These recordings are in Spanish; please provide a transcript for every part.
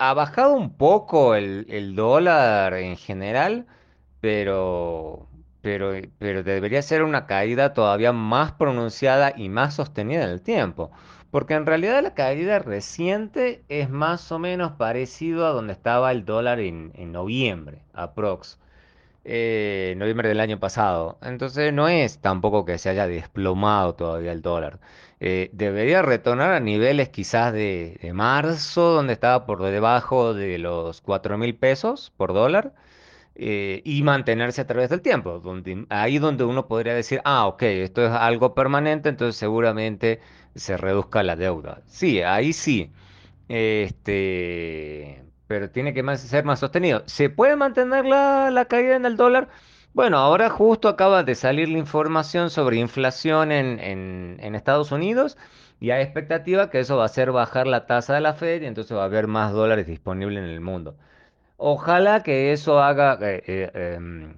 ha bajado un poco el, dólar en general, pero, pero, pero debería ser una caída todavía más pronunciada y más sostenida en el tiempo. Porque en realidad la caída reciente es más o menos parecido a donde estaba el dólar en, en noviembre, aprox eh, noviembre del año pasado. Entonces no es tampoco que se haya desplomado todavía el dólar. Eh, debería retornar a niveles quizás de, marzo, donde estaba por debajo de los cuatro mil pesos por dólar, eh, y mantenerse a través del tiempo. Donde, ahí donde uno podría decir, ah, ok, esto es algo permanente, entonces seguramente se reduzca la deuda. Sí, ahí sí. Este, pero tiene que ser más sostenido. ¿Se puede mantener la, la caída en el dólar? Bueno, ahora justo acaba de salir la información sobre inflación en, en, Estados Unidos y hay expectativa que eso va a hacer bajar la tasa de la Fed y entonces va a haber más dólares disponibles en el mundo. Ojalá que eso haga, eh, eh, em,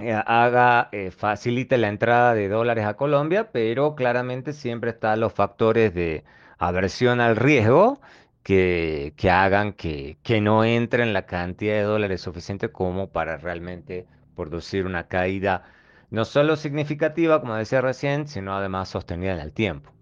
eh, haga, facilite la entrada de dólares a Colombia, pero claramente siempre están los factores de aversión al riesgo que, que hagan que, que no entren la cantidad de dólares suficiente como para realmente producir una caída no solo significativa, como decía recién, sino además sostenida en el tiempo.